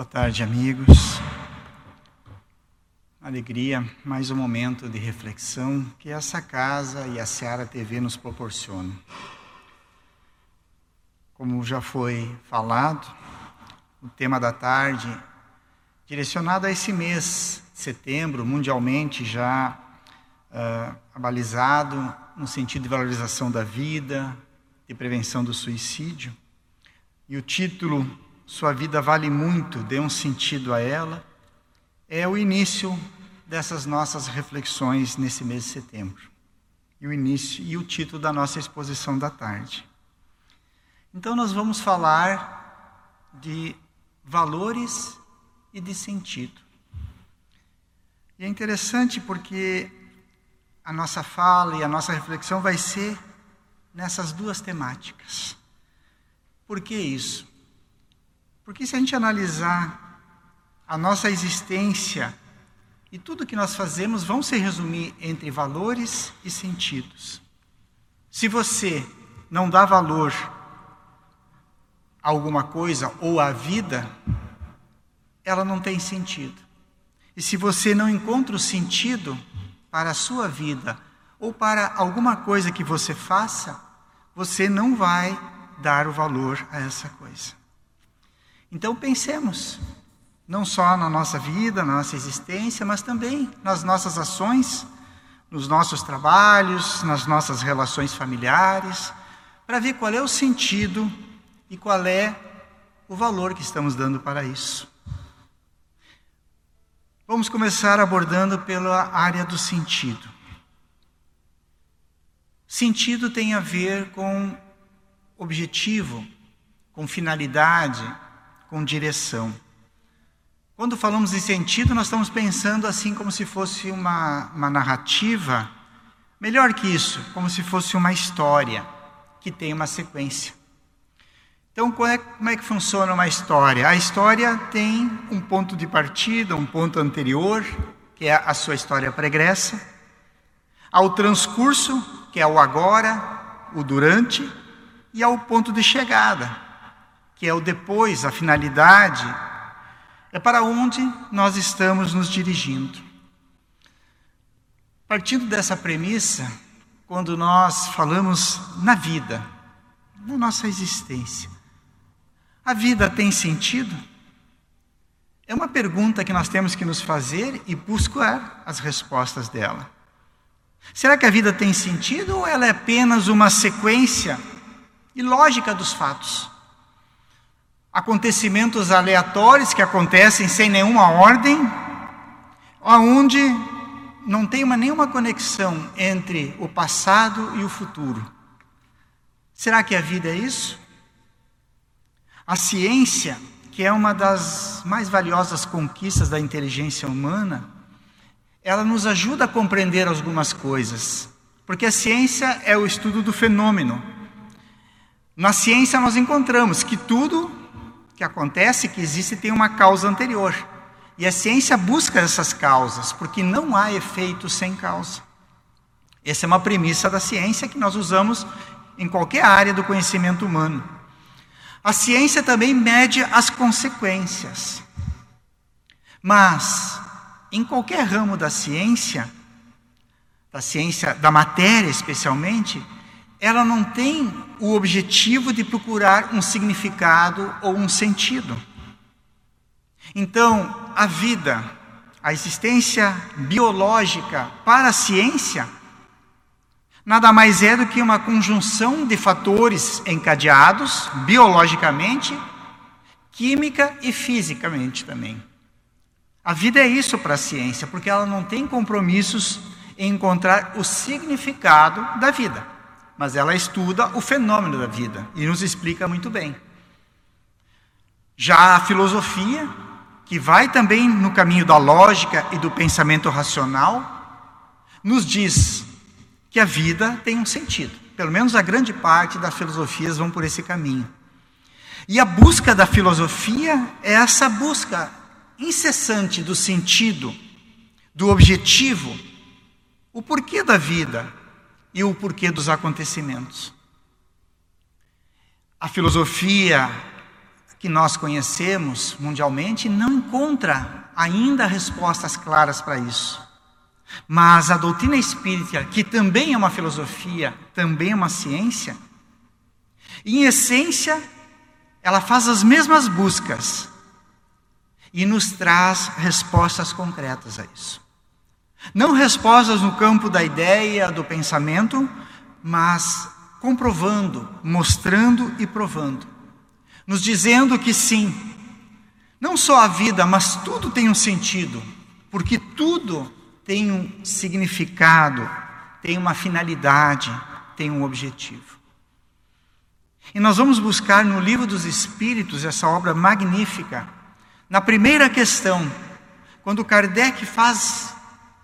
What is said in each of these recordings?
Boa tarde, amigos. Alegria, mais um momento de reflexão que essa casa e a Seara TV nos proporcionam. Como já foi falado, o tema da tarde, direcionado a esse mês setembro, mundialmente já uh, abalizado no sentido de valorização da vida, de prevenção do suicídio. E o título Sua vida vale muito, dê um sentido a ela, é o início dessas nossas reflexões nesse mês de setembro. E o início e o título da nossa exposição da tarde. Então nós vamos falar de valores e de sentido. E é interessante porque a nossa fala e a nossa reflexão vai ser nessas duas temáticas. Por que isso? Porque se a gente analisar a nossa existência e tudo que nós fazemos vão se resumir entre valores e sentidos. Se você não dá valor a alguma coisa ou à vida, ela não tem sentido. E se você não encontra o sentido para a sua vida ou para alguma coisa que você faça, você não vai dar o valor a essa coisa. Então pensemos, não só na nossa vida, na nossa existência, mas também nas nossas ações, nos nossos trabalhos, nas nossas relações familiares, para ver qual é o sentido e qual é o valor que estamos dando para isso. Vamos começar abordando pela área do sentido. Sentido tem a ver com objetivo, com finalidade, com direção. Quando falamos de sentido, nós estamos pensando assim como se fosse uma, uma narrativa, melhor que isso, como se fosse uma história que tem uma sequência. Então, é, como é que funciona uma história? A história tem um ponto de partida, um ponto anterior, que é a sua história pregressa, ao transcurso, que é o agora, o durante, e ao ponto de chegada, que é o depois, a finalidade, é para onde nós estamos nos dirigindo. Partindo dessa premissa, quando nós falamos na vida, na nossa existência, a vida tem sentido? É uma pergunta que nós temos que nos fazer e buscar as respostas dela. Será que a vida tem sentido ou ela é apenas uma sequência e lógica dos fatos. Acontecimentos aleatórios que acontecem sem nenhuma ordem, onde não tem uma, nenhuma conexão entre o passado e o futuro. Será que a vida é isso? A ciência, que é uma das mais valiosas conquistas da inteligência humana, ela nos ajuda a compreender algumas coisas, porque a ciência é o estudo do fenômeno na ciência nós encontramos que tudo que acontece, que existe, tem uma causa anterior. E a ciência busca essas causas, porque não há efeito sem causa. Essa é uma premissa da ciência que nós usamos em qualquer área do conhecimento humano. A ciência também mede as consequências. Mas, em qualquer ramo da ciência, da ciência da matéria especialmente, ela não tem o objetivo de procurar um significado ou um sentido. Então, a vida, a existência biológica para a ciência, nada mais é do que uma conjunção de fatores encadeados biologicamente, química e fisicamente também. A vida é isso para a ciência, porque ela não tem compromissos em encontrar o significado da vida mas ela estuda o fenômeno da vida e nos explica muito bem. Já a filosofia, que vai também no caminho da lógica e do pensamento racional, nos diz que a vida tem um sentido. Pelo menos a grande parte das filosofias vão por esse caminho. E a busca da filosofia é essa busca incessante do sentido, do objetivo, o porquê da vida, e o porquê dos acontecimentos. A filosofia que nós conhecemos mundialmente não encontra ainda respostas claras para isso. Mas a doutrina espírita, que também é uma filosofia, também é uma ciência, em essência, ela faz as mesmas buscas e nos traz respostas concretas a isso. Não respostas no campo da ideia, do pensamento, mas comprovando, mostrando e provando. Nos dizendo que sim, não só a vida, mas tudo tem um sentido, porque tudo tem um significado, tem uma finalidade, tem um objetivo. E nós vamos buscar no Livro dos Espíritos essa obra magnífica. Na primeira questão, quando Kardec faz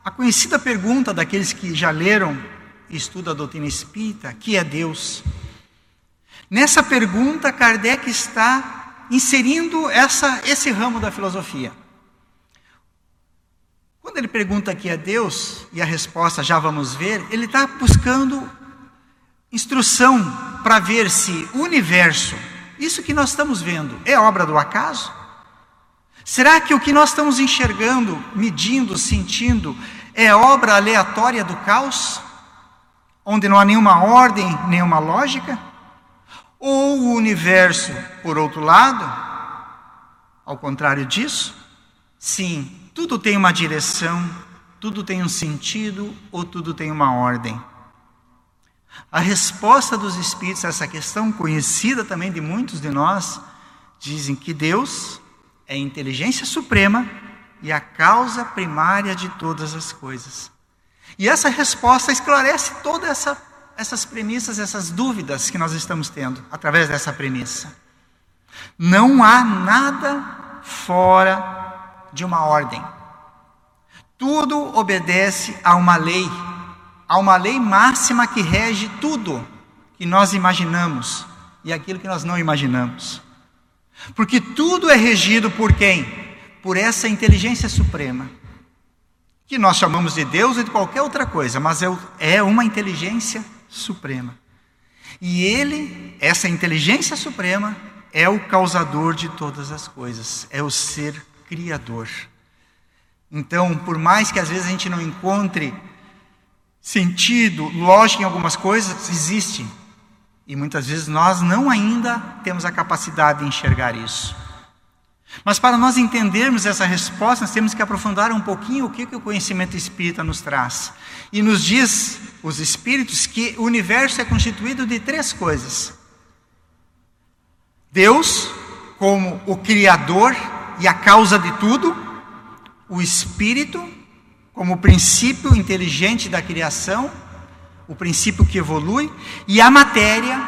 a conhecida pergunta daqueles que já leram e estudam a doutrina espírita, que é Deus? Nessa pergunta, Kardec está inserindo essa, esse ramo da filosofia. Quando ele pergunta que é Deus, e a resposta já vamos ver, ele está buscando instrução para ver se o universo, isso que nós estamos vendo, é obra do acaso? Será que o que nós estamos enxergando, medindo, sentindo, é obra aleatória do caos? Onde não há nenhuma ordem, nenhuma lógica? Ou o universo, por outro lado, ao contrário disso? Sim, tudo tem uma direção, tudo tem um sentido ou tudo tem uma ordem. A resposta dos Espíritos a essa questão, conhecida também de muitos de nós, dizem que Deus é a inteligência suprema e a causa primária de todas as coisas. E essa resposta esclarece todas essa, essas premissas, essas dúvidas que nós estamos tendo através dessa premissa. Não há nada fora de uma ordem. Tudo obedece a uma lei, a uma lei máxima que rege tudo que nós imaginamos e aquilo que nós não imaginamos. Porque tudo é regido por quem? Por essa inteligência suprema, que nós chamamos de Deus ou de qualquer outra coisa, mas é, é uma inteligência suprema. E ele, essa inteligência suprema, é o causador de todas as coisas, é o ser criador. Então, por mais que às vezes a gente não encontre sentido, lógica em algumas coisas, existe e muitas vezes nós não ainda temos a capacidade de enxergar isso. Mas para nós entendermos essa resposta, nós temos que aprofundar um pouquinho o que, que o conhecimento espírita nos traz. E nos diz, os espíritos, que o universo é constituído de três coisas: Deus, como o Criador e a causa de tudo, o Espírito, como o princípio inteligente da criação, o princípio que evolui, e a matéria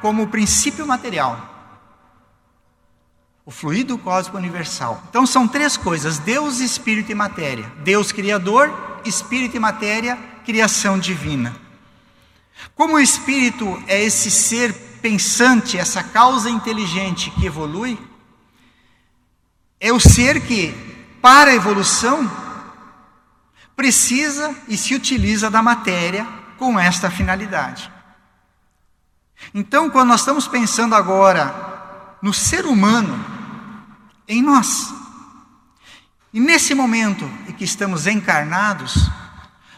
como o princípio material. O fluido cósmico universal. Então são três coisas: Deus, Espírito e matéria. Deus criador, Espírito e matéria, criação divina. Como o Espírito é esse ser pensante, essa causa inteligente que evolui, é o ser que, para a evolução, precisa e se utiliza da matéria com esta finalidade. Então, quando nós estamos pensando agora no ser humano, em nós, e nesse momento em que estamos encarnados,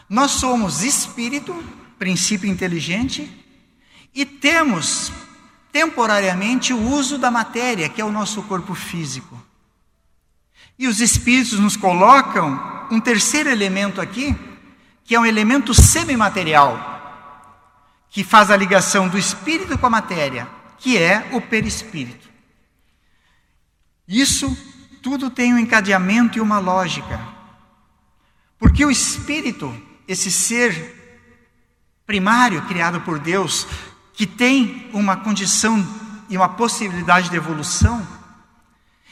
nós somos espírito, princípio inteligente, e temos temporariamente o uso da matéria, que é o nosso corpo físico. E os espíritos nos colocam um terceiro elemento aqui, que é um elemento semimaterial, que faz a ligação do espírito com a matéria, que é o perispírito. Isso tudo tem um encadeamento e uma lógica. Porque o espírito, esse ser primário criado por Deus, que tem uma condição e uma possibilidade de evolução,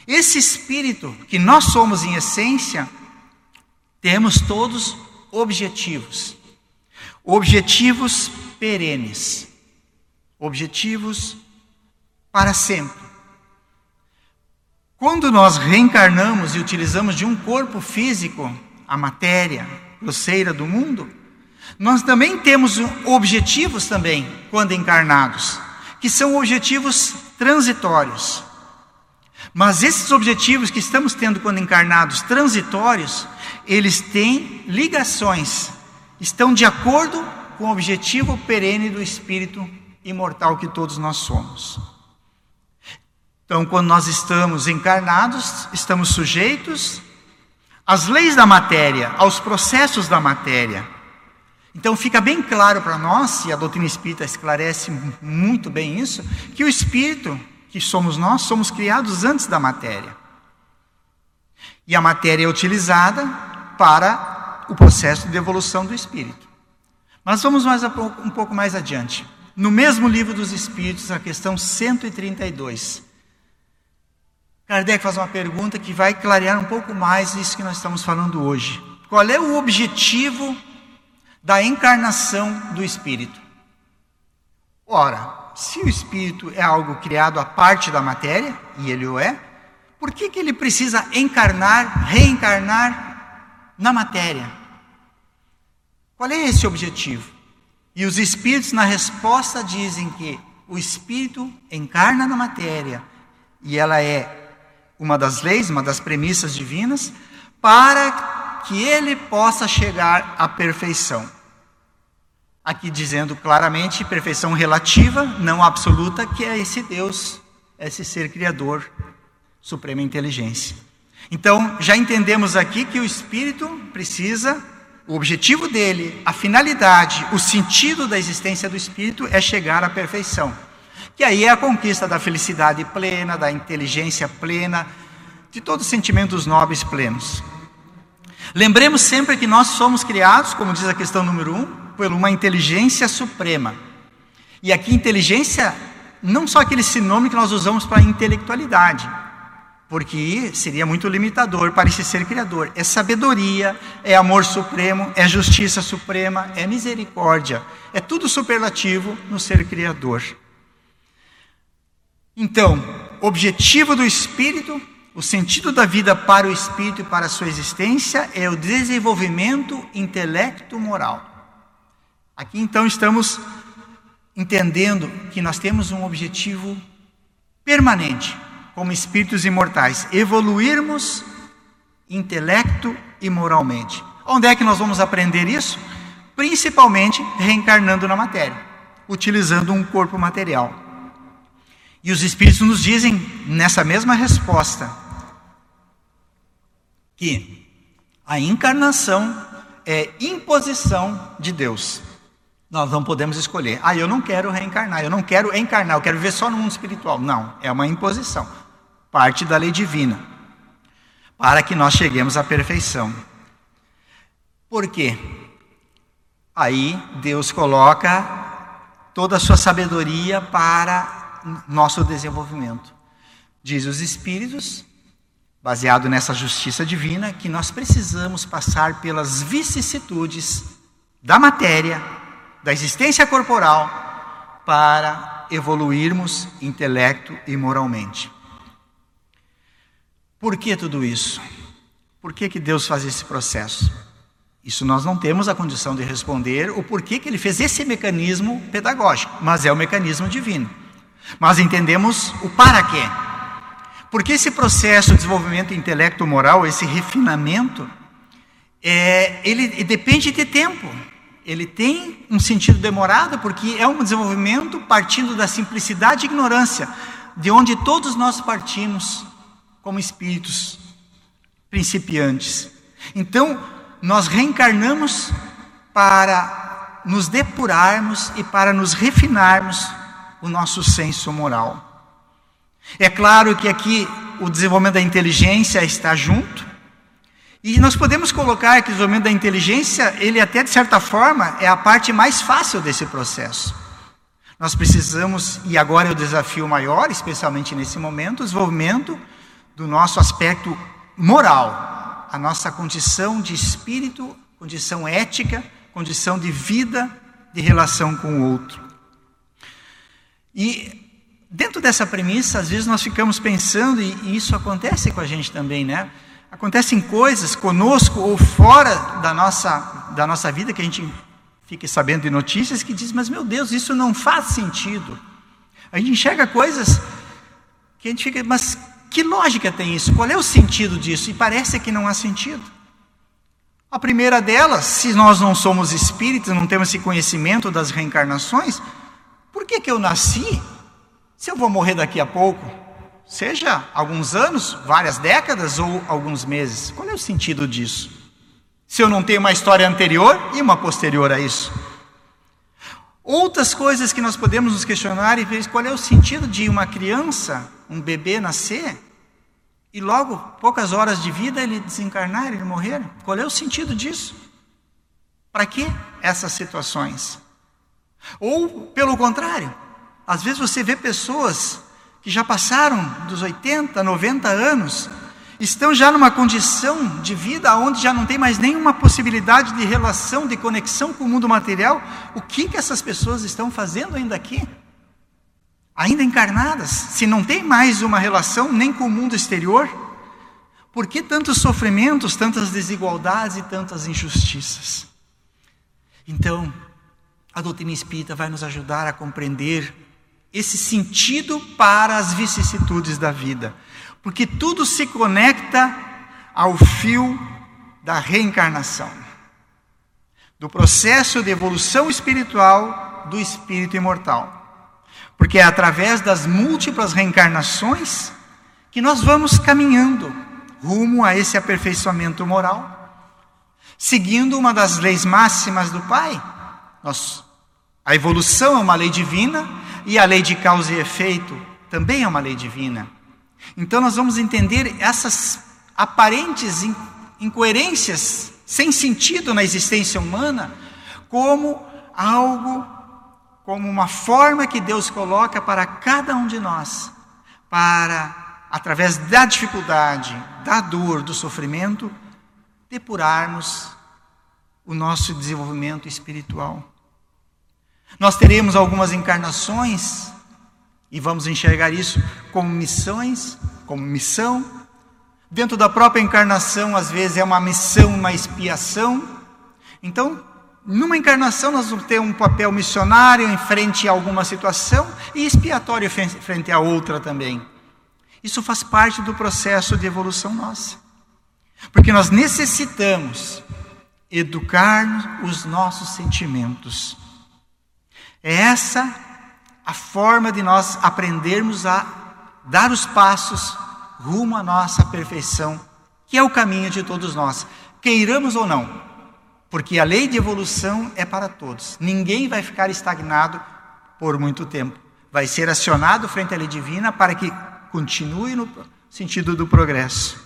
esse espírito que nós somos em essência, temos todos objetivos. Objetivos perenes. Objetivos para sempre. Quando nós reencarnamos e utilizamos de um corpo físico, a matéria grosseira do mundo, nós também temos objetivos também quando encarnados, que são objetivos transitórios. Mas esses objetivos que estamos tendo quando encarnados, transitórios, eles têm ligações, estão de acordo com o objetivo perene do espírito imortal que todos nós somos. Então, quando nós estamos encarnados, estamos sujeitos às leis da matéria, aos processos da matéria. Então, fica bem claro para nós, e a doutrina espírita esclarece muito bem isso, que o espírito, que somos nós, somos criados antes da matéria. E a matéria é utilizada para o processo de evolução do espírito. Mas vamos mais um pouco mais adiante. No mesmo livro dos Espíritos, a questão 132. Kardec faz uma pergunta que vai clarear um pouco mais isso que nós estamos falando hoje. Qual é o objetivo da encarnação do espírito? Ora, se o espírito é algo criado à parte da matéria, e ele o é, por que, que ele precisa encarnar, reencarnar na matéria? Qual é esse objetivo? E os espíritos, na resposta, dizem que o espírito encarna na matéria e ela é uma das leis, uma das premissas divinas, para que ele possa chegar à perfeição. Aqui dizendo claramente perfeição relativa, não absoluta, que é esse Deus, esse ser criador, suprema inteligência. Então, já entendemos aqui que o espírito precisa, o objetivo dele, a finalidade, o sentido da existência do espírito é chegar à perfeição que aí é a conquista da felicidade plena, da inteligência plena, de todos os sentimentos nobres plenos. Lembremos sempre que nós somos criados, como diz a questão número um, por uma inteligência suprema. E aqui, inteligência, não só aquele sinônimo que nós usamos para intelectualidade, porque seria muito limitador para esse ser criador. É sabedoria, é amor supremo, é justiça suprema, é misericórdia, é tudo superlativo no ser criador. Então, objetivo do espírito, o sentido da vida para o espírito e para a sua existência é o desenvolvimento intelecto-moral. Aqui então estamos entendendo que nós temos um objetivo permanente, como espíritos imortais, evoluirmos intelecto e moralmente. Onde é que nós vamos aprender isso? Principalmente reencarnando na matéria, utilizando um corpo material. E os Espíritos nos dizem, nessa mesma resposta, que a encarnação é imposição de Deus. Nós não podemos escolher. Ah, eu não quero reencarnar, eu não quero encarnar, eu quero viver só no mundo espiritual. Não, é uma imposição. Parte da lei divina. Para que nós cheguemos à perfeição. Por quê? Aí Deus coloca toda a sua sabedoria para nosso desenvolvimento. Diz os Espíritos, baseado nessa justiça divina, que nós precisamos passar pelas vicissitudes da matéria, da existência corporal, para evoluirmos intelecto e moralmente. Por que tudo isso? Por que, que Deus faz esse processo? Isso nós não temos a condição de responder o porquê que ele fez esse mecanismo pedagógico, mas é o mecanismo divino. Mas entendemos o para quê. Porque esse processo de desenvolvimento intelecto-moral, esse refinamento, é, ele depende de tempo. Ele tem um sentido demorado, porque é um desenvolvimento partindo da simplicidade e ignorância, de onde todos nós partimos como espíritos principiantes. Então, nós reencarnamos para nos depurarmos e para nos refinarmos o nosso senso moral. É claro que aqui o desenvolvimento da inteligência está junto, e nós podemos colocar que o desenvolvimento da inteligência, ele até de certa forma é a parte mais fácil desse processo. Nós precisamos, e agora é o desafio maior, especialmente nesse momento, o desenvolvimento do nosso aspecto moral, a nossa condição de espírito, condição ética, condição de vida, de relação com o outro. E dentro dessa premissa, às vezes nós ficamos pensando, e isso acontece com a gente também, né? Acontecem coisas conosco ou fora da nossa, da nossa vida que a gente fica sabendo de notícias que diz, mas meu Deus, isso não faz sentido. A gente enxerga coisas que a gente fica, mas que lógica tem isso? Qual é o sentido disso? E parece que não há sentido. A primeira delas, se nós não somos espíritos, não temos esse conhecimento das reencarnações, por que, que eu nasci? Se eu vou morrer daqui a pouco, seja alguns anos, várias décadas ou alguns meses, qual é o sentido disso? Se eu não tenho uma história anterior e uma posterior a isso. Outras coisas que nós podemos nos questionar e ver qual é o sentido de uma criança, um bebê nascer e logo, poucas horas de vida, ele desencarnar, ele morrer. Qual é o sentido disso? Para que essas situações? Ou, pelo contrário, às vezes você vê pessoas que já passaram dos 80, 90 anos, estão já numa condição de vida onde já não tem mais nenhuma possibilidade de relação, de conexão com o mundo material. O que, que essas pessoas estão fazendo ainda aqui? ainda encarnadas, se não tem mais uma relação nem com o mundo exterior, por que tantos sofrimentos, tantas desigualdades e tantas injustiças? Então, a doutrina espírita vai nos ajudar a compreender esse sentido para as vicissitudes da vida, porque tudo se conecta ao fio da reencarnação, do processo de evolução espiritual do espírito imortal. Porque é através das múltiplas reencarnações que nós vamos caminhando rumo a esse aperfeiçoamento moral, seguindo uma das leis máximas do Pai. Nós, a evolução é uma lei divina e a lei de causa e efeito também é uma lei divina. Então nós vamos entender essas aparentes incoerências sem sentido na existência humana como algo como uma forma que Deus coloca para cada um de nós, para, através da dificuldade, da dor, do sofrimento, depurarmos o nosso desenvolvimento espiritual. Nós teremos algumas encarnações e vamos enxergar isso como missões, como missão. Dentro da própria encarnação, às vezes é uma missão, uma expiação. Então, numa encarnação, nós vamos ter um papel missionário em frente a alguma situação e expiatório frente a outra também. Isso faz parte do processo de evolução nossa. Porque nós necessitamos educar os nossos sentimentos. É essa a forma de nós aprendermos a dar os passos rumo à nossa perfeição, que é o caminho de todos nós, queiramos ou não. Porque a lei de evolução é para todos. Ninguém vai ficar estagnado por muito tempo. Vai ser acionado frente à lei divina para que continue no sentido do progresso.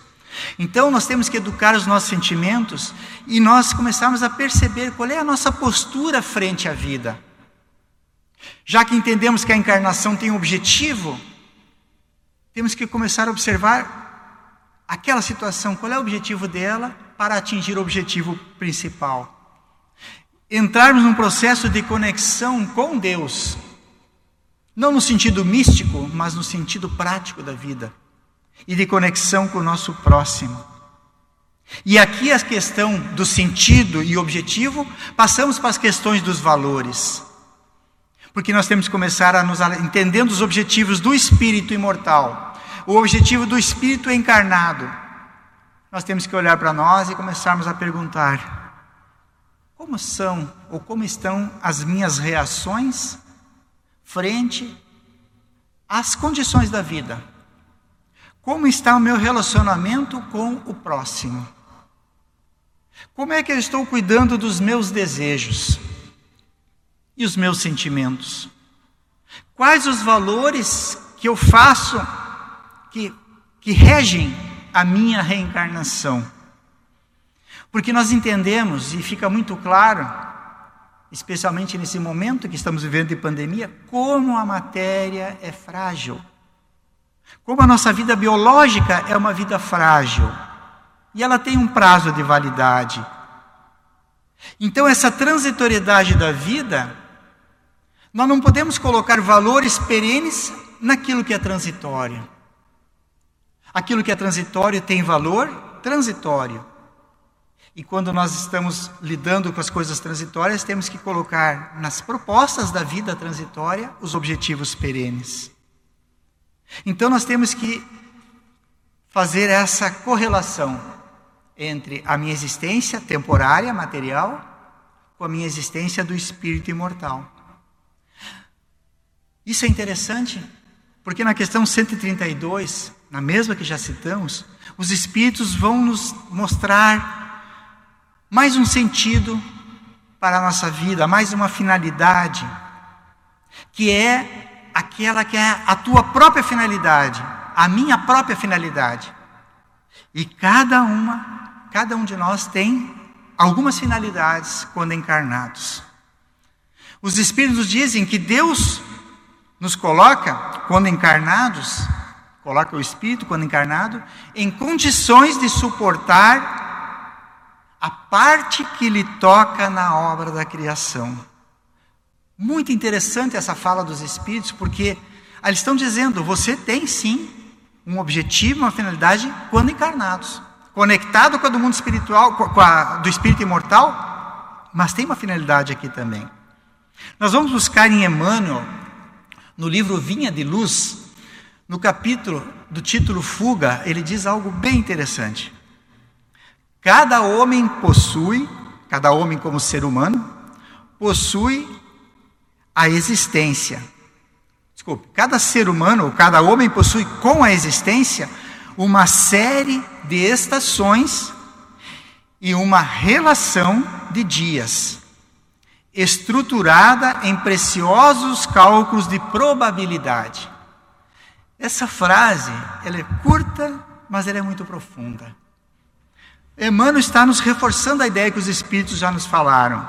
Então nós temos que educar os nossos sentimentos e nós começarmos a perceber qual é a nossa postura frente à vida. Já que entendemos que a encarnação tem um objetivo, temos que começar a observar aquela situação, qual é o objetivo dela para atingir o objetivo principal. Entrarmos num processo de conexão com Deus, não no sentido místico, mas no sentido prático da vida, e de conexão com o nosso próximo. E aqui a questão do sentido e objetivo, passamos para as questões dos valores. Porque nós temos que começar a nos entendendo os objetivos do espírito imortal, o objetivo do espírito encarnado nós temos que olhar para nós e começarmos a perguntar: como são ou como estão as minhas reações frente às condições da vida? Como está o meu relacionamento com o próximo? Como é que eu estou cuidando dos meus desejos e os meus sentimentos? Quais os valores que eu faço que, que regem a minha reencarnação. Porque nós entendemos, e fica muito claro, especialmente nesse momento que estamos vivendo de pandemia, como a matéria é frágil. Como a nossa vida biológica é uma vida frágil. E ela tem um prazo de validade. Então, essa transitoriedade da vida, nós não podemos colocar valores perenes naquilo que é transitório. Aquilo que é transitório tem valor transitório. E quando nós estamos lidando com as coisas transitórias, temos que colocar nas propostas da vida transitória os objetivos perenes. Então nós temos que fazer essa correlação entre a minha existência temporária, material, com a minha existência do espírito imortal. Isso é interessante, porque na questão 132, na mesma que já citamos, os espíritos vão nos mostrar mais um sentido para a nossa vida, mais uma finalidade, que é aquela que é a tua própria finalidade, a minha própria finalidade. E cada uma, cada um de nós tem algumas finalidades quando encarnados. Os espíritos dizem que Deus nos coloca, quando encarnados, coloca o espírito, quando encarnado, em condições de suportar a parte que lhe toca na obra da criação. Muito interessante essa fala dos espíritos, porque eles estão dizendo: você tem sim um objetivo, uma finalidade quando encarnados, conectado com a do mundo espiritual, com a do espírito imortal, mas tem uma finalidade aqui também. Nós vamos buscar em Emmanuel, no livro Vinha de Luz, no capítulo do título Fuga, ele diz algo bem interessante. Cada homem possui, cada homem como ser humano, possui a existência. Desculpe, cada ser humano, cada homem possui com a existência uma série de estações e uma relação de dias, estruturada em preciosos cálculos de probabilidade. Essa frase, ela é curta, mas ela é muito profunda. Emmanuel está nos reforçando a ideia que os Espíritos já nos falaram.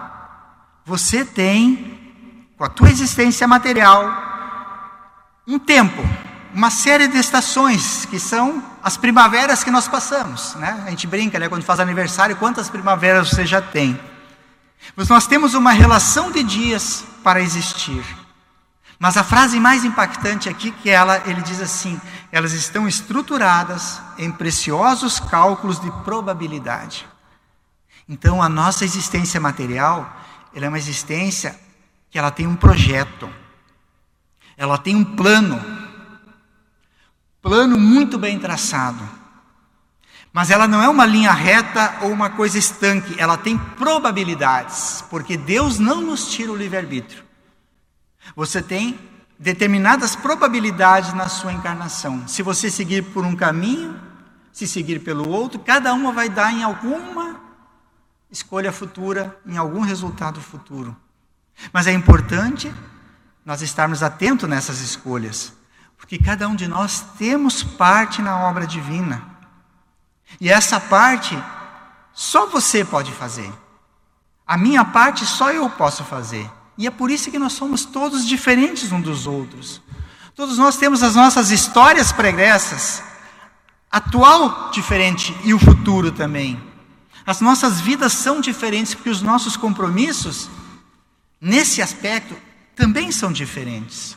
Você tem, com a tua existência material, um tempo, uma série de estações, que são as primaveras que nós passamos. Né? A gente brinca né, quando faz aniversário, quantas primaveras você já tem. Mas nós temos uma relação de dias para existir. Mas a frase mais impactante aqui que ela, ele diz assim: elas estão estruturadas em preciosos cálculos de probabilidade. Então a nossa existência material, ela é uma existência que ela tem um projeto. Ela tem um plano. Plano muito bem traçado. Mas ela não é uma linha reta ou uma coisa estanque, ela tem probabilidades, porque Deus não nos tira o livre-arbítrio. Você tem determinadas probabilidades na sua encarnação. Se você seguir por um caminho, se seguir pelo outro, cada uma vai dar em alguma escolha futura, em algum resultado futuro. Mas é importante nós estarmos atentos nessas escolhas, porque cada um de nós temos parte na obra divina. E essa parte só você pode fazer. A minha parte só eu posso fazer. E é por isso que nós somos todos diferentes uns dos outros. Todos nós temos as nossas histórias pregressas, atual diferente e o futuro também. As nossas vidas são diferentes porque os nossos compromissos, nesse aspecto, também são diferentes.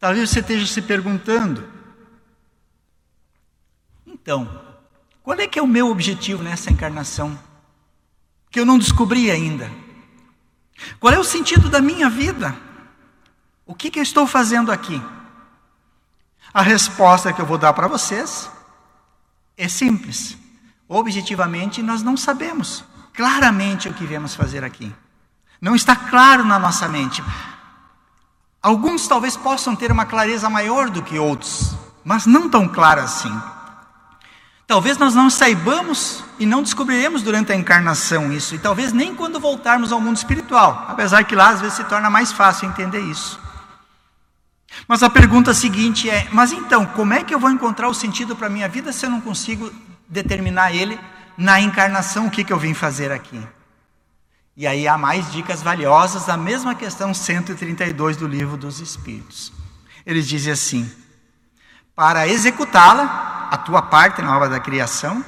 Talvez você esteja se perguntando: então, qual é que é o meu objetivo nessa encarnação? Que eu não descobri ainda. Qual é o sentido da minha vida? O que, que eu estou fazendo aqui? A resposta que eu vou dar para vocês é simples. Objetivamente, nós não sabemos claramente o que viemos fazer aqui. Não está claro na nossa mente. Alguns talvez possam ter uma clareza maior do que outros, mas não tão clara assim. Talvez nós não saibamos e não descobriremos durante a encarnação isso, e talvez nem quando voltarmos ao mundo espiritual, apesar que lá às vezes se torna mais fácil entender isso. Mas a pergunta seguinte é: mas então, como é que eu vou encontrar o sentido para a minha vida se eu não consigo determinar ele na encarnação, o que, que eu vim fazer aqui? E aí há mais dicas valiosas da mesma questão 132 do livro dos Espíritos. Eles dizem assim: para executá-la, a tua parte na obra da criação,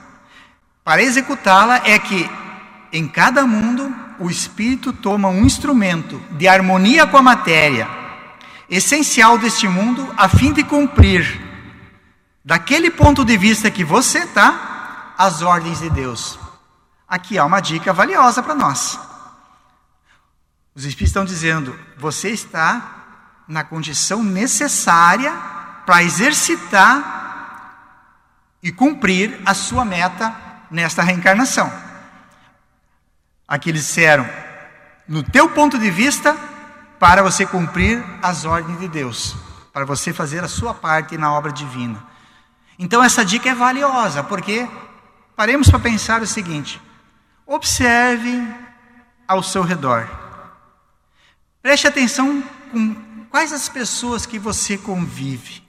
para executá-la é que em cada mundo o espírito toma um instrumento de harmonia com a matéria, essencial deste mundo, a fim de cumprir, daquele ponto de vista que você está, as ordens de Deus. Aqui há uma dica valiosa para nós. Os espíritos estão dizendo: você está na condição necessária para exercitar e cumprir a sua meta nesta reencarnação. Aqui eles disseram, no teu ponto de vista, para você cumprir as ordens de Deus, para você fazer a sua parte na obra divina. Então essa dica é valiosa, porque paremos para pensar o seguinte: observe ao seu redor. Preste atenção com quais as pessoas que você convive.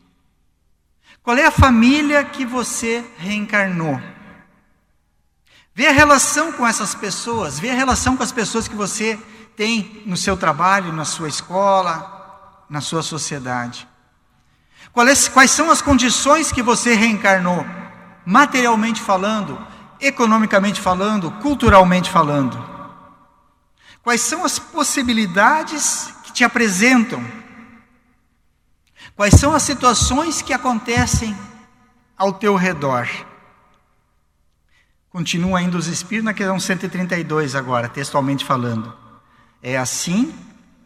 Qual é a família que você reencarnou? Vê a relação com essas pessoas, vê a relação com as pessoas que você tem no seu trabalho, na sua escola, na sua sociedade. Quais são as condições que você reencarnou, materialmente falando, economicamente falando, culturalmente falando? Quais são as possibilidades que te apresentam? Quais são as situações que acontecem ao teu redor? Continua ainda os Espíritos na questão 132 agora, textualmente falando. É assim,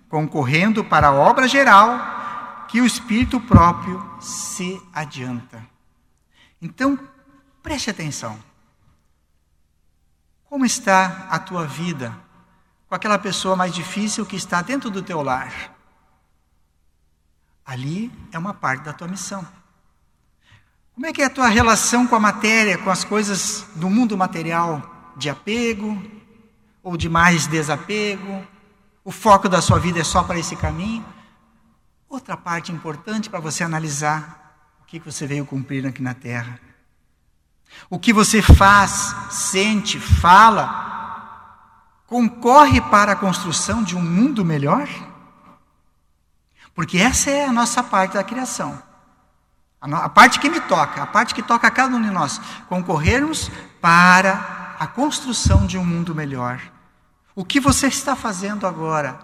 concorrendo para a obra geral, que o Espírito próprio se adianta. Então, preste atenção. Como está a tua vida com aquela pessoa mais difícil que está dentro do teu lar? Ali é uma parte da tua missão. Como é que é a tua relação com a matéria, com as coisas do mundo material? De apego ou de mais desapego? O foco da sua vida é só para esse caminho? Outra parte importante para você analisar o que você veio cumprir aqui na Terra. O que você faz, sente, fala, concorre para a construção de um mundo melhor? Porque essa é a nossa parte da criação. A parte que me toca, a parte que toca a cada um de nós, concorrermos para a construção de um mundo melhor. O que você está fazendo agora?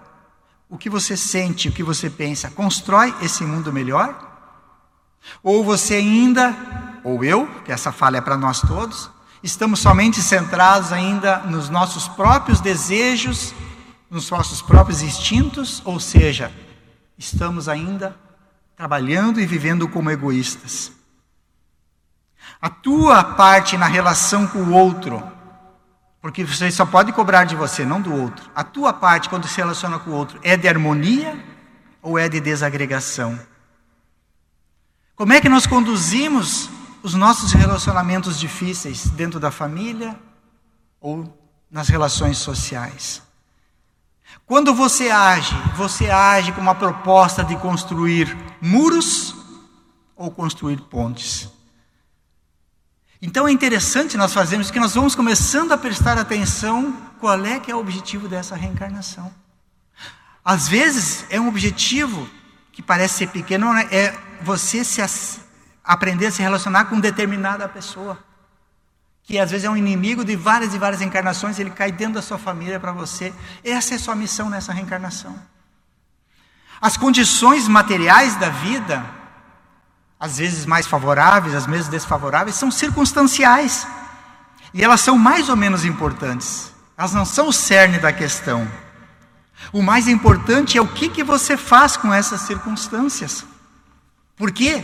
O que você sente, o que você pensa, constrói esse mundo melhor? Ou você ainda, ou eu, que essa fala é para nós todos, estamos somente centrados ainda nos nossos próprios desejos, nos nossos próprios instintos, ou seja, estamos ainda trabalhando e vivendo como egoístas. A tua parte na relação com o outro, porque você só pode cobrar de você, não do outro. A tua parte quando se relaciona com o outro é de harmonia ou é de desagregação? Como é que nós conduzimos os nossos relacionamentos difíceis dentro da família ou nas relações sociais? Quando você age, você age com uma proposta de construir muros ou construir pontes. Então é interessante nós fazermos que nós vamos começando a prestar atenção qual é que é o objetivo dessa reencarnação. Às vezes é um objetivo que parece ser pequeno, é você se aprender a se relacionar com determinada pessoa, que às vezes é um inimigo de várias e várias encarnações, ele cai dentro da sua família para você. Essa é a sua missão nessa reencarnação. As condições materiais da vida, às vezes mais favoráveis, às vezes desfavoráveis, são circunstanciais. E elas são mais ou menos importantes. Elas não são o cerne da questão. O mais importante é o que, que você faz com essas circunstâncias. Por quê?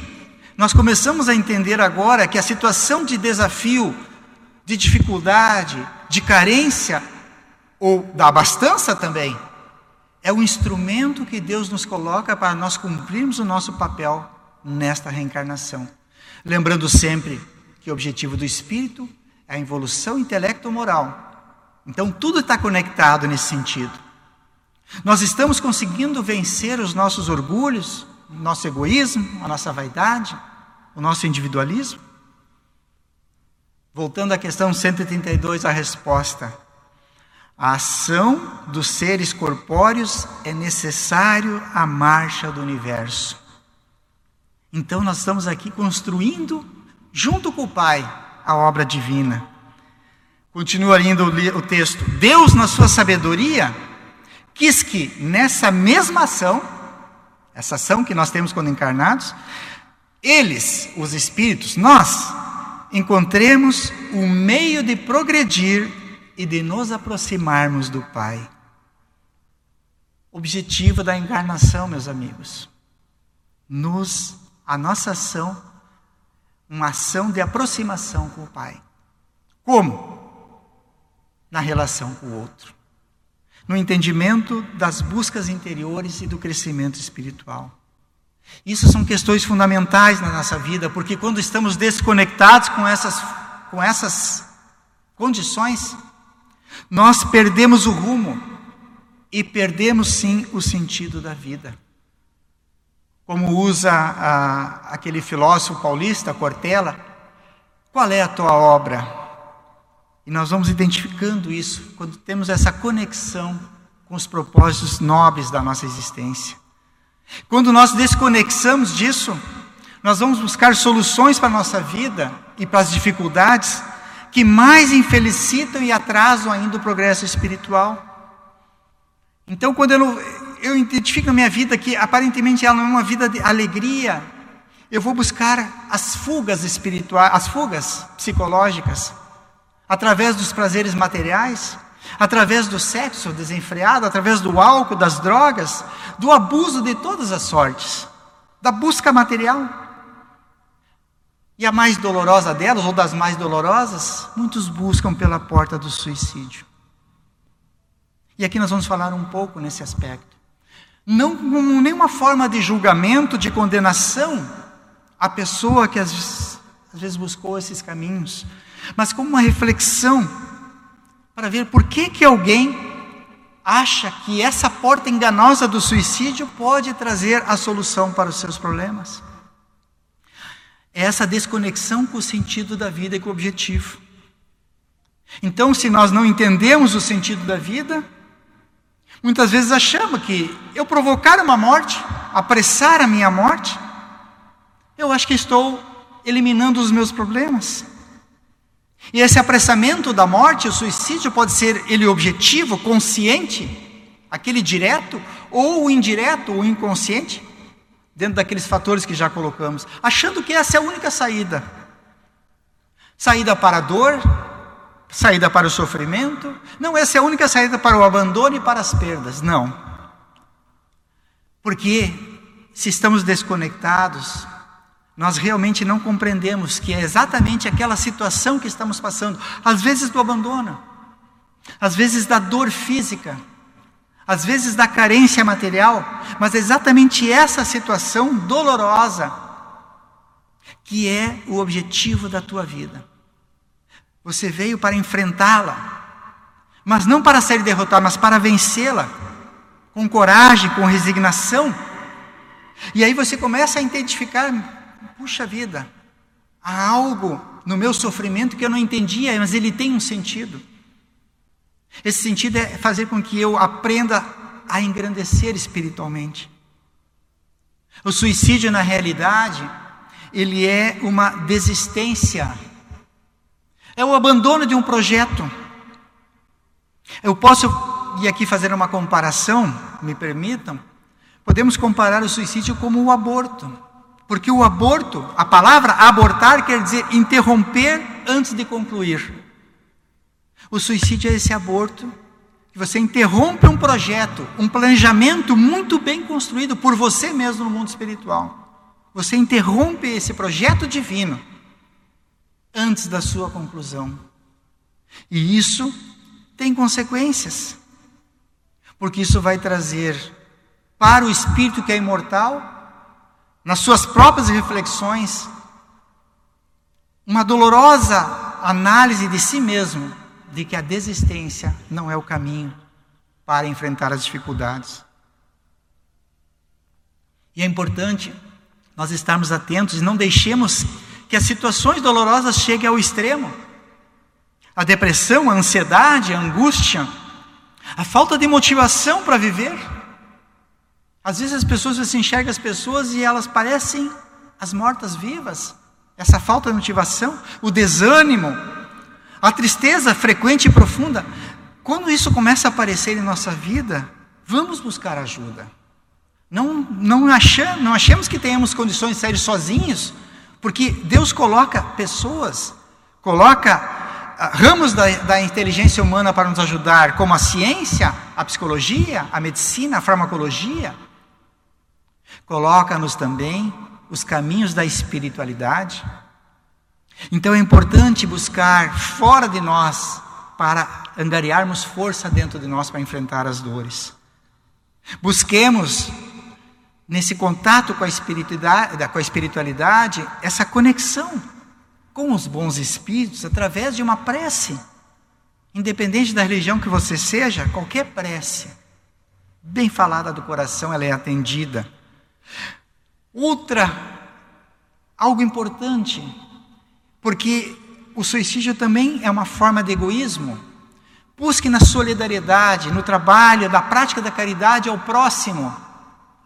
Nós começamos a entender agora que a situação de desafio, de dificuldade, de carência, ou da abastança também, é o instrumento que Deus nos coloca para nós cumprirmos o nosso papel nesta reencarnação. Lembrando sempre que o objetivo do espírito é a evolução intelecto-moral. Então tudo está conectado nesse sentido. Nós estamos conseguindo vencer os nossos orgulhos, o nosso egoísmo, a nossa vaidade, o nosso individualismo? Voltando à questão 132, a resposta a ação dos seres corpóreos é necessário à marcha do universo. Então nós estamos aqui construindo, junto com o Pai, a obra divina. Continua lendo o texto. Deus, na sua sabedoria, quis que nessa mesma ação, essa ação que nós temos quando encarnados, eles, os espíritos, nós, encontremos o meio de progredir e de nos aproximarmos do Pai. Objetivo da encarnação, meus amigos. Nos, a nossa ação, uma ação de aproximação com o Pai. Como? Na relação com o outro. No entendimento das buscas interiores e do crescimento espiritual. Isso são questões fundamentais na nossa vida, porque quando estamos desconectados com essas, com essas condições, nós perdemos o rumo e perdemos sim o sentido da vida. Como usa a, aquele filósofo paulista, Cortella, qual é a tua obra? E nós vamos identificando isso quando temos essa conexão com os propósitos nobres da nossa existência. Quando nós desconexamos disso, nós vamos buscar soluções para a nossa vida e para as dificuldades que mais infelicitam e atrasam ainda o progresso espiritual. Então, quando eu, eu identifico na minha vida que aparentemente ela não é uma vida de alegria, eu vou buscar as fugas espirituais, as fugas psicológicas, através dos prazeres materiais, através do sexo desenfreado, através do álcool, das drogas, do abuso de todas as sortes, da busca material. E a mais dolorosa delas, ou das mais dolorosas, muitos buscam pela porta do suicídio. E aqui nós vamos falar um pouco nesse aspecto. Não como nenhuma forma de julgamento, de condenação à pessoa que às vezes, às vezes buscou esses caminhos, mas como uma reflexão para ver por que, que alguém acha que essa porta enganosa do suicídio pode trazer a solução para os seus problemas. É essa desconexão com o sentido da vida e com o objetivo. Então, se nós não entendemos o sentido da vida, muitas vezes achamos que eu provocar uma morte, apressar a minha morte, eu acho que estou eliminando os meus problemas. E esse apressamento da morte, o suicídio, pode ser ele objetivo, consciente, aquele direto, ou o indireto, o inconsciente, dentro daqueles fatores que já colocamos, achando que essa é a única saída. Saída para a dor, saída para o sofrimento. Não, essa é a única saída para o abandono e para as perdas. Não. Porque se estamos desconectados, nós realmente não compreendemos que é exatamente aquela situação que estamos passando, às vezes do abandono, às vezes da dor física, às vezes da carência material, mas é exatamente essa situação dolorosa que é o objetivo da tua vida. Você veio para enfrentá-la, mas não para ser derrotado, mas para vencê-la, com coragem, com resignação. E aí você começa a identificar puxa vida, há algo no meu sofrimento que eu não entendia, mas ele tem um sentido. Esse sentido é fazer com que eu aprenda a engrandecer espiritualmente. O suicídio, na realidade, ele é uma desistência, é o abandono de um projeto. Eu posso, e aqui fazer uma comparação, me permitam, podemos comparar o suicídio como o aborto. Porque o aborto, a palavra abortar quer dizer interromper antes de concluir. O suicídio é esse aborto que você interrompe um projeto, um planejamento muito bem construído por você mesmo no mundo espiritual. Você interrompe esse projeto divino antes da sua conclusão. E isso tem consequências. Porque isso vai trazer para o espírito que é imortal nas suas próprias reflexões, uma dolorosa análise de si mesmo, de que a desistência não é o caminho para enfrentar as dificuldades. E é importante nós estarmos atentos e não deixemos que as situações dolorosas cheguem ao extremo. A depressão, a ansiedade, a angústia, a falta de motivação para viver. Às vezes as pessoas você enxerga as pessoas e elas parecem as mortas-vivas. Essa falta de motivação, o desânimo, a tristeza frequente e profunda. Quando isso começa a aparecer em nossa vida, vamos buscar ajuda. Não, não, achamos, não achemos que tenhamos condições de sair sozinhos, porque Deus coloca pessoas, coloca ah, ramos da, da, inteligência humana para nos ajudar, como a ciência, a psicologia, a medicina, a farmacologia. Coloca-nos também os caminhos da espiritualidade, Então é importante buscar fora de nós para angariarmos força dentro de nós para enfrentar as dores. Busquemos nesse contato com a espiritualidade, com a espiritualidade essa conexão com os bons espíritos através de uma prece. Independente da religião que você seja, qualquer prece bem falada do coração, ela é atendida. Outra algo importante, porque o suicídio também é uma forma de egoísmo. Busque na solidariedade, no trabalho, na prática da caridade ao próximo.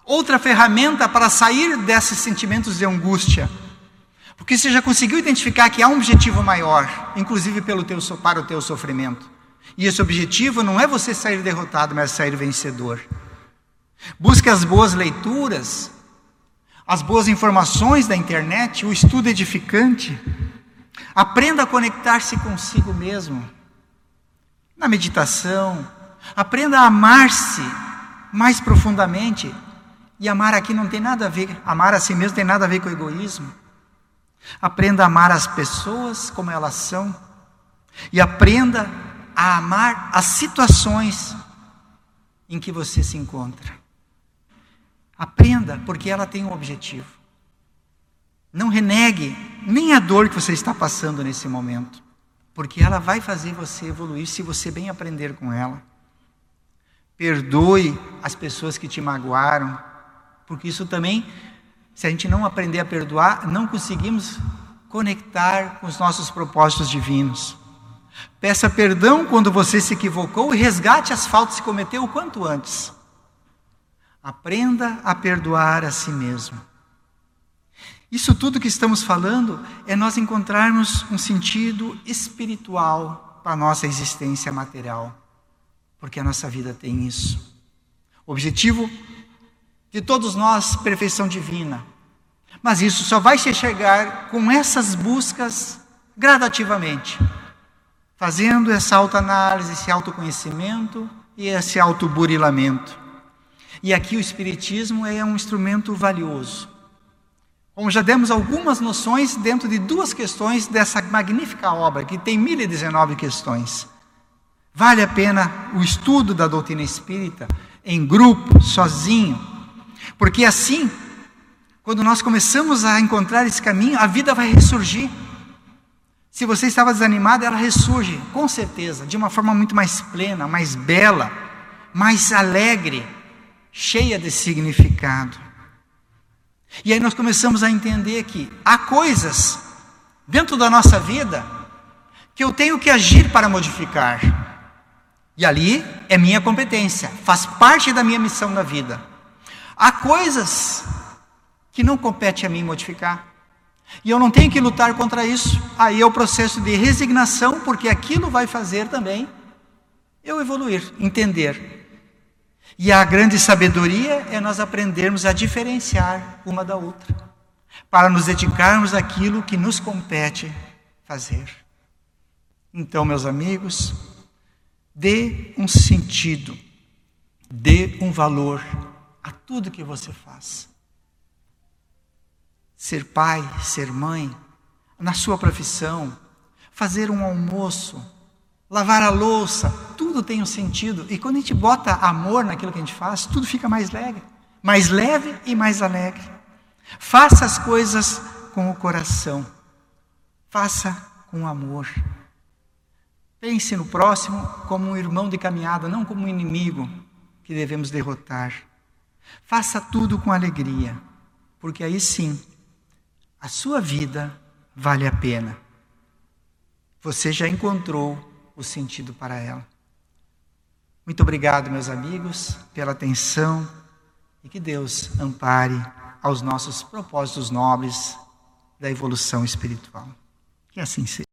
Outra ferramenta para sair desses sentimentos de angústia. Porque você já conseguiu identificar que há um objetivo maior, inclusive pelo teu, para o teu sofrimento. E esse objetivo não é você sair derrotado, mas sair vencedor. Busque as boas leituras, as boas informações da internet, o estudo edificante. Aprenda a conectar-se consigo mesmo. Na meditação, aprenda a amar-se mais profundamente. E amar aqui não tem nada a ver, amar a si mesmo tem nada a ver com egoísmo. Aprenda a amar as pessoas como elas são. E aprenda a amar as situações em que você se encontra. Aprenda, porque ela tem um objetivo. Não renegue nem a dor que você está passando nesse momento, porque ela vai fazer você evoluir se você bem aprender com ela. Perdoe as pessoas que te magoaram, porque isso também, se a gente não aprender a perdoar, não conseguimos conectar com os nossos propósitos divinos. Peça perdão quando você se equivocou e resgate as faltas que cometeu o quanto antes. Aprenda a perdoar a si mesmo. Isso tudo que estamos falando é nós encontrarmos um sentido espiritual para a nossa existência material, porque a nossa vida tem isso. O objetivo de todos nós, perfeição divina. Mas isso só vai se chegar com essas buscas gradativamente fazendo essa autoanálise, esse autoconhecimento e esse autoburilamento. E aqui o Espiritismo é um instrumento valioso. Como já demos algumas noções dentro de duas questões dessa magnífica obra, que tem 1019 questões. Vale a pena o estudo da doutrina espírita em grupo, sozinho, porque assim, quando nós começamos a encontrar esse caminho, a vida vai ressurgir. Se você estava desanimado, ela ressurge, com certeza, de uma forma muito mais plena, mais bela, mais alegre, cheia de significado. E aí nós começamos a entender que há coisas dentro da nossa vida que eu tenho que agir para modificar. E ali é minha competência, faz parte da minha missão na vida. Há coisas que não compete a mim modificar. E eu não tenho que lutar contra isso. Aí é o processo de resignação, porque aquilo vai fazer também eu evoluir, entender. E a grande sabedoria é nós aprendermos a diferenciar uma da outra, para nos dedicarmos àquilo que nos compete fazer. Então, meus amigos, dê um sentido, dê um valor a tudo que você faz ser pai, ser mãe, na sua profissão, fazer um almoço, lavar a louça, tudo tem um sentido. E quando a gente bota amor naquilo que a gente faz, tudo fica mais leve, mais leve e mais alegre. Faça as coisas com o coração. Faça com amor. Pense no próximo como um irmão de caminhada, não como um inimigo que devemos derrotar. Faça tudo com alegria, porque aí sim a sua vida vale a pena. Você já encontrou o sentido para ela. Muito obrigado, meus amigos, pela atenção e que Deus ampare aos nossos propósitos nobres da evolução espiritual. Que assim seja.